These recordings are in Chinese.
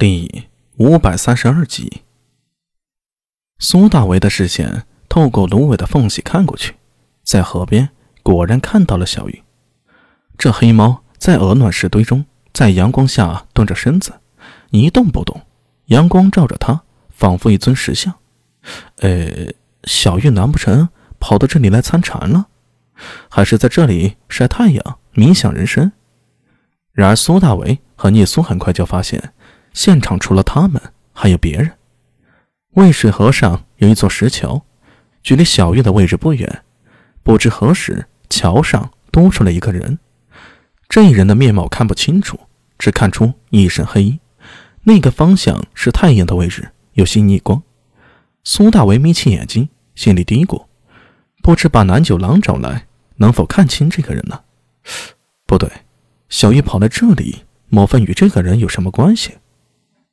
第五百三十二集，苏大为的视线透过芦苇的缝隙看过去，在河边果然看到了小玉。这黑猫在鹅卵石堆中，在阳光下蹲着身子，一动不动。阳光照着它，仿佛一尊石像。呃，小玉难不成跑到这里来参禅了？还是在这里晒太阳、冥想人生？然而苏大为和聂苏很快就发现。现场除了他们，还有别人。渭水河上有一座石桥，距离小月的位置不远。不知何时，桥上多出了一个人。这人的面貌看不清楚，只看出一身黑衣。那个方向是太阳的位置，有些逆光。苏大为眯起眼睛，心里嘀咕：不知把南九郎找来，能否看清这个人呢？不对，小玉跑来这里，莫非与这个人有什么关系？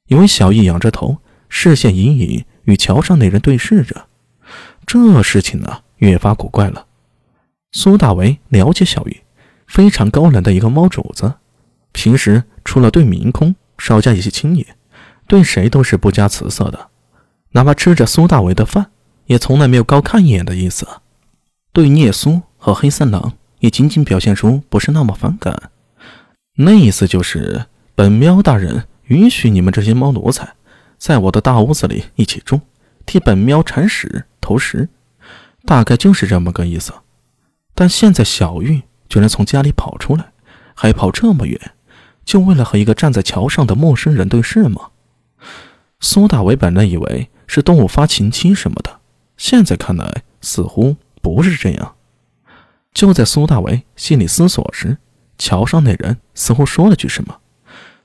因为小玉仰着头，视线隐隐与桥上那人对视着，这事情呢越发古怪了。苏大为了解小玉，非常高冷的一个猫主子，平时除了对明空稍加一些亲昵，对谁都是不加辞色的，哪怕吃着苏大为的饭，也从来没有高看一眼的意思。对聂苏和黑三郎也仅仅表现出不是那么反感，那意思就是本喵大人。允许你们这些猫奴才在我的大屋子里一起住，替本喵铲屎投食，大概就是这么个意思。但现在小玉居然从家里跑出来，还跑这么远，就为了和一个站在桥上的陌生人对视吗？苏大伟本来以为是动物发情期什么的，现在看来似乎不是这样。就在苏大伟心里思索时，桥上那人似乎说了句什么，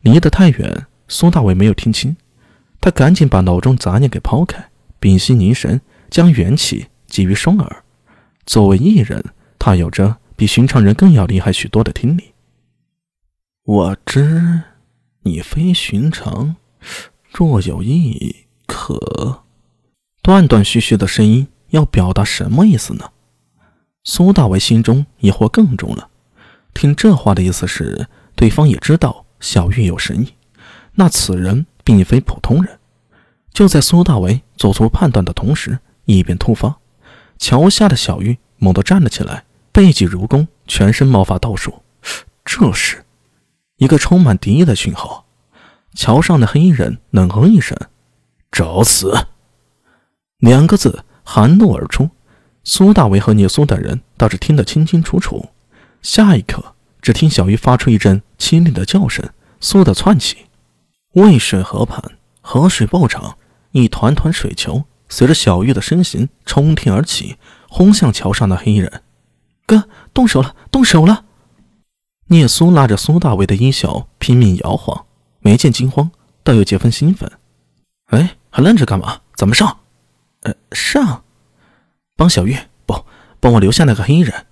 离得太远。苏大伟没有听清，他赶紧把脑中杂念给抛开，屏息凝神，将元气集于双耳。作为异人，他有着比寻常人更要厉害许多的听力。我知你非寻常，若有意可……断断续续的声音要表达什么意思呢？苏大伟心中疑惑更重了。听这话的意思是，对方也知道小玉有神意。那此人并非普通人。就在苏大为做出判断的同时，异变突发，桥下的小玉猛地站了起来，背脊如弓，全身毛发倒竖。这是一个充满敌意的讯号。桥上的黑衣人冷哼一声：“找死！”两个字含怒而出。苏大为和聂苏等人倒是听得清清楚楚。下一刻，只听小玉发出一阵凄厉的叫声，嗖的窜起。渭水河畔，河水暴涨，一团团水球随着小玉的身形冲天而起，轰向桥上的黑衣人。哥，动手了，动手了！聂苏拉着苏大伟的衣袖拼命摇晃，没见惊慌，倒有几分兴奋。哎，还愣着干嘛？咱们上！呃，上！帮小玉，不，帮我留下那个黑衣人！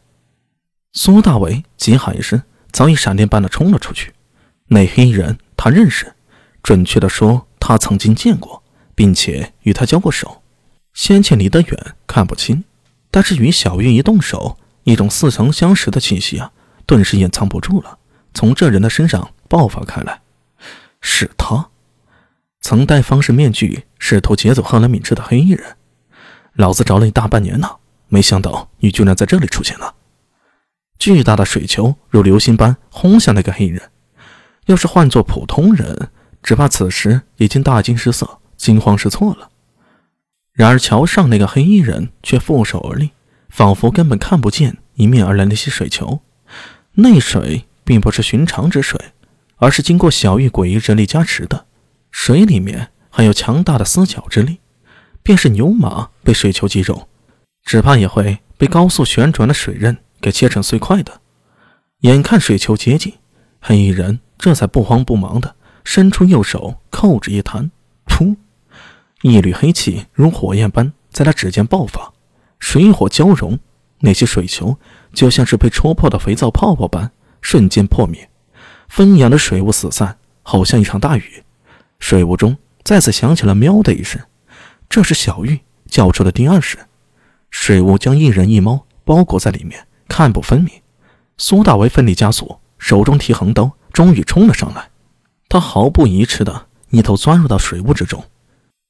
苏大伟急喊一声，早已闪电般的冲了出去。那黑衣人，他认识。准确的说，他曾经见过，并且与他交过手。先前离得远，看不清，但是与小玉一动手，一种似曾相识的气息啊，顿时掩藏不住了，从这人的身上爆发开来。是他，曾戴方式面具，试图劫走贺兰敏智的黑衣人。老子找了你大半年呢，没想到你居然在这里出现了。巨大的水球如流星般轰向那个黑衣人。要是换做普通人，只怕此时已经大惊失色、惊慌失措了。然而桥上那个黑衣人却负手而立，仿佛根本看不见迎面而来那些水球。那水并不是寻常之水，而是经过小玉诡异之力加持的。水里面还有强大的撕绞之力，便是牛马被水球击中，只怕也会被高速旋转的水刃给切成碎块的。眼看水球接近，黑衣人这才不慌不忙的。伸出右手，扣指一弹，噗！一缕黑气如火焰般在他指尖爆发，水火交融，那些水球就像是被戳破的肥皂泡泡般瞬间破灭，纷扬的水雾四散，好像一场大雨。水雾中再次响起了“喵”的一声，这是小玉叫出的第二声。水雾将一人一猫包裹在里面，看不分明。苏大为奋力加速，手中提横刀，终于冲了上来。他毫不疑迟地一头钻入到水雾之中，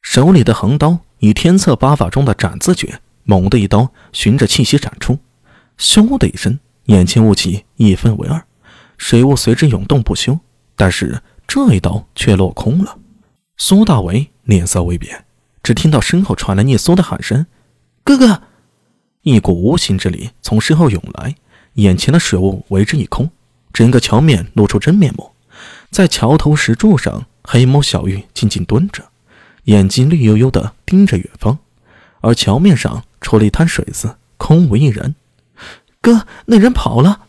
手里的横刀以天策八法中的斩字诀，猛地一刀循着气息斩出，咻的一声，眼前雾气一分为二，水雾随之涌动不休。但是这一刀却落空了。苏大为脸色微变，只听到身后传来聂苏的喊声：“哥哥！”一股无形之力从身后涌来，眼前的水雾为之一空，整个桥面露出真面目。在桥头石柱上，黑猫小玉静静蹲着，眼睛绿油油的盯着远方。而桥面上除了一滩水渍，空无一人。哥，那人跑了。